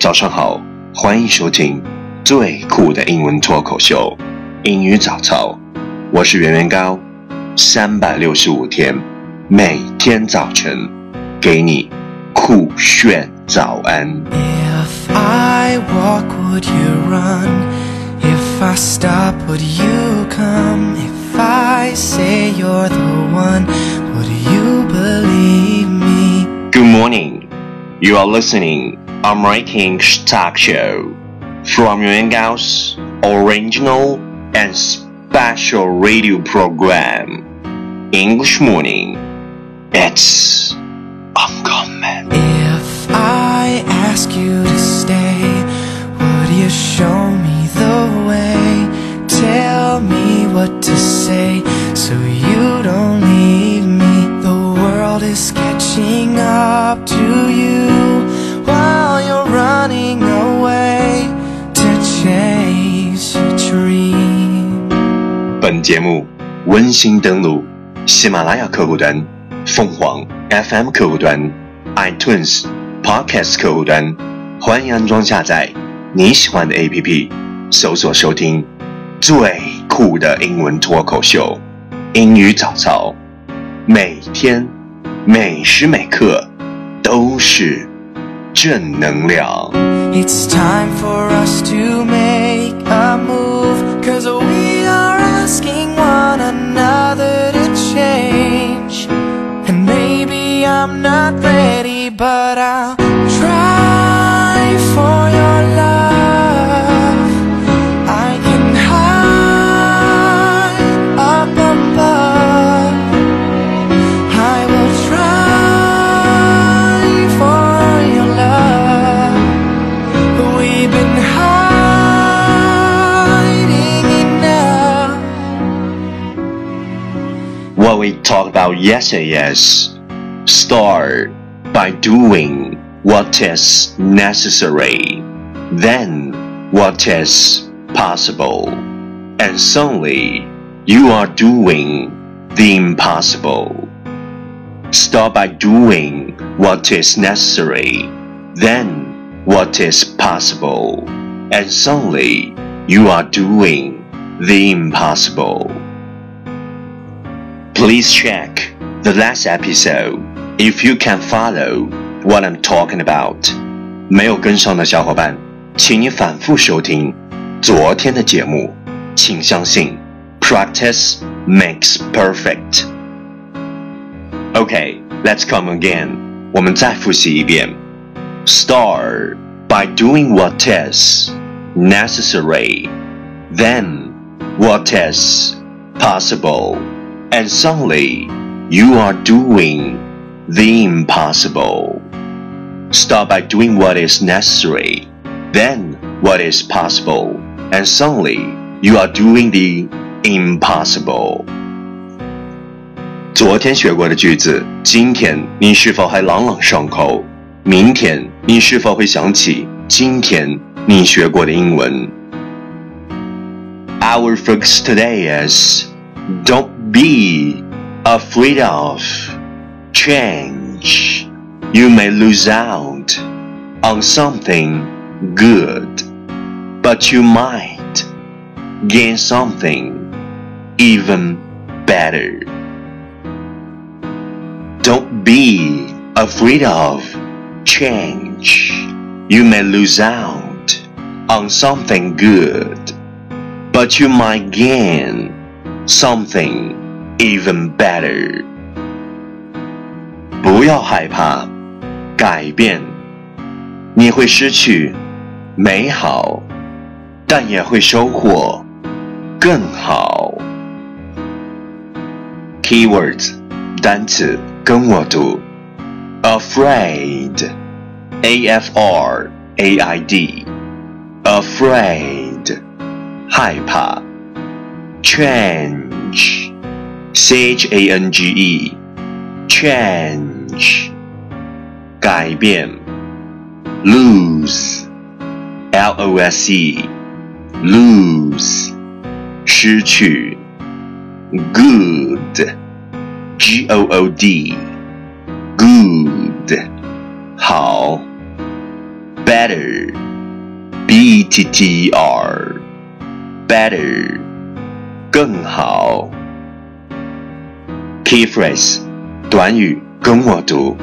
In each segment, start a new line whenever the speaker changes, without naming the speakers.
早上好，欢迎收听最酷的英文脱口秀《英语早操》，我是圆圆高，三百六十五天，每天早晨给你酷炫早安。
If I walk, would you run? If I stop, would you come? If I say you're the one, would you believe me?
Good morning. You are listening American Talk Show from Yuan Gao's original and special radio program. English Morning. It's uncommon.
If I ask you to stay, would you show me the way? Tell me what to say so you don't
节目温馨登录喜马拉雅客户端、凤凰 FM 客户端、iTunes Podcast 客户端，欢迎安装下载你喜欢的 APP，搜索收听最酷的英文脱口秀《英语早操》，每天每时每刻都是正能量。
It's time for us to make I'm not ready, but I'll try for your love. I can hide up above. I will try for your love. We've been hiding enough.
What we talked about yesterday is start by doing what is necessary, then what is possible, and suddenly you are doing the impossible. Start by doing what is necessary, then what is possible, and suddenly you are doing the impossible. Please check the last episode if you can follow what I'm talking about. 没有跟上的小伙伴，请你反复收听昨天的节目。请相信，practice makes perfect. Okay, let's come again. 我们再复习一遍。Start by doing what is necessary, then what is possible, and suddenly you are doing the impossible. Start by doing what is necessary, then what is possible, and suddenly you are doing the impossible. 昨天学过的句子，今天你是否还朗朗上口？明天你是否会想起今天你学过的英文？Our focus today is don't be afraid of change. You may lose out on something good, but you might gain something even better. Don't be afraid of change. You may lose out on something good, but you might gain something even better. 不要害怕改变，你会失去美好，但也会收获更好。Keywords 单词跟我读，afraid，a f r a i d，afraid，害怕，change，c h a n g e，change，改变，lose，l o s e，lose，失去，good。G O O D，good，好，bad。 better, b e t t e r, better, 更好。Key phrase 短语 跟我读，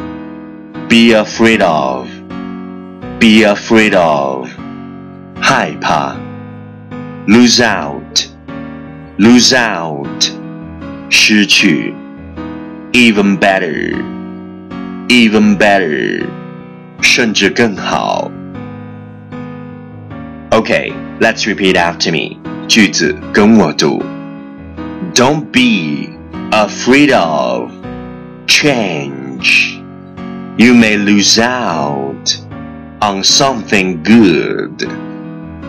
be afraid of, be afraid of, 害怕。lose out, lose out, 失去。even better, even better, 甚至更好。Okay, let's repeat after me. 句子跟我读。Don't be afraid of change. You may lose out on something good,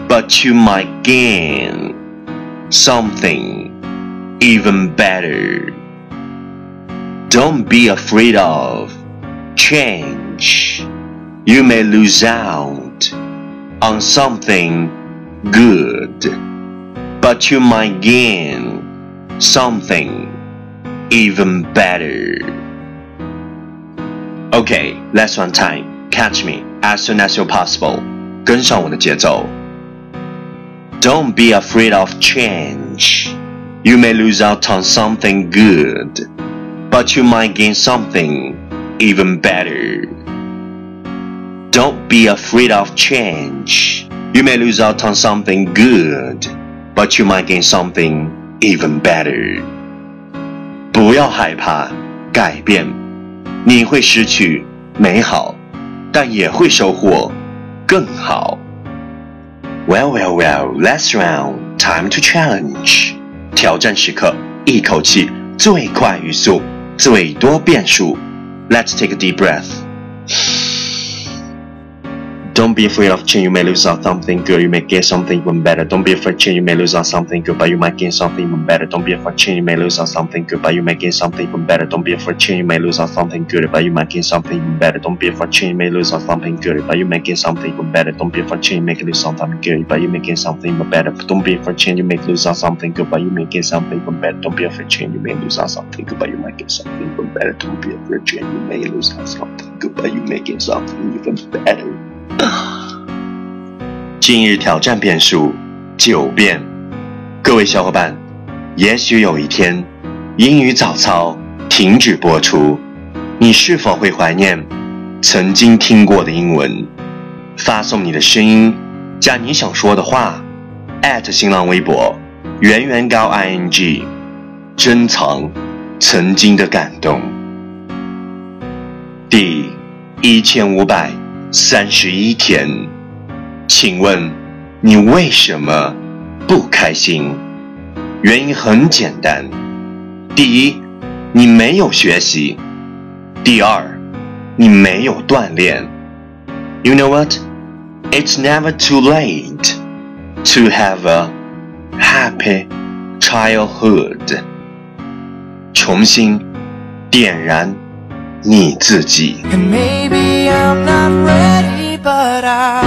but you might gain something even better. Don't be afraid of change. You may lose out on something good, but you might gain something even better. Okay, last one time. Catch me as soon as you're possible. 跟上我的节奏。Don't be afraid of change. You may lose out on something good, but you might gain something even better. Don't be afraid of change. You may lose out on something good, but you might gain something even better. 不要害怕改变， 你会失去美好，但也会收获更好。Well, well, well, let's round, time to challenge. 挑战时刻，一口气，最快语速，最多变数。Let's take a deep breath. Don't be afraid of change. You may lose out something good. You may gain something even better. Don't be afraid of change. You may lose out something good, but you might gain something even better. Don't be afraid of change. You may lose out something good, but you may gain something even better. Don't be afraid of change. You may lose out something good, but you might gain something even better. Don't be afraid of change. You may lose out something good, but you may gain something even better. Don't be afraid change. You may lose something good, but you may gain something even better. Don't be afraid change. You may lose out something good, but you may gain something even better. Don't be afraid of change. You may lose out something good, but you might gain something even better. Don't be afraid of change. You may lose out something good, but you may gain something even better. 今日挑战变数九遍，各位小伙伴，也许有一天，英语早操停止播出，你是否会怀念曾经听过的英文？发送你的声音加你想说的话，@新浪微博圆圆高 ing，珍藏曾经的感动。第一千五百三十一天。请问你为什么不开心？原因很简单：第一，你没有学习；第二，你没有锻炼。You know what? It's never too late to have a happy childhood. 重新点燃你自己。
And maybe I'm not ready, but